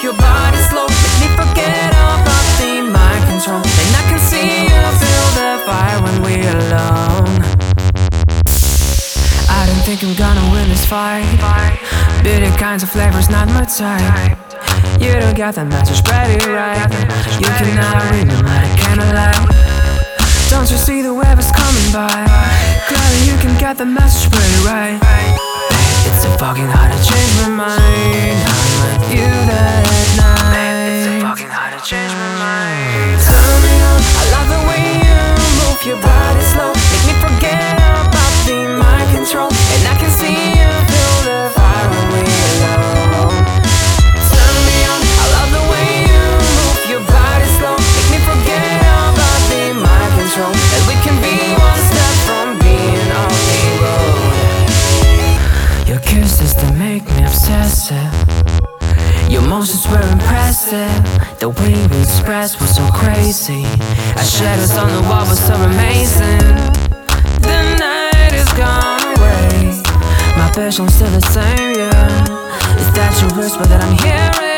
Your body slow, make me forget about the mind control. Then I can see you feel the fire when we're alone. I don't think I'm gonna win this fight. Bitter kinds of flavors, not my type. You don't got the message, spread it right. You cannot read me like candlelight. Don't you see the web is coming by? Clearly, you can get the message, spread it right. It's a fucking hard to change my mind. With you that night. It's so fucking hard to change my mind. Turn me on. I love the way you move your body slow. Make me forget about being control. And I can see you feel the fire when we alone. Turn me on. I love the way you move your body slow. Make me forget about being control. We can be one step from being the road. Your kisses they make me obsessive. Your motions were impressive. The way we expressed was so crazy. Our shadows on the wall was so amazing. The night is gone away. My passion's still the same, yeah. Is that your whisper that I'm hearing?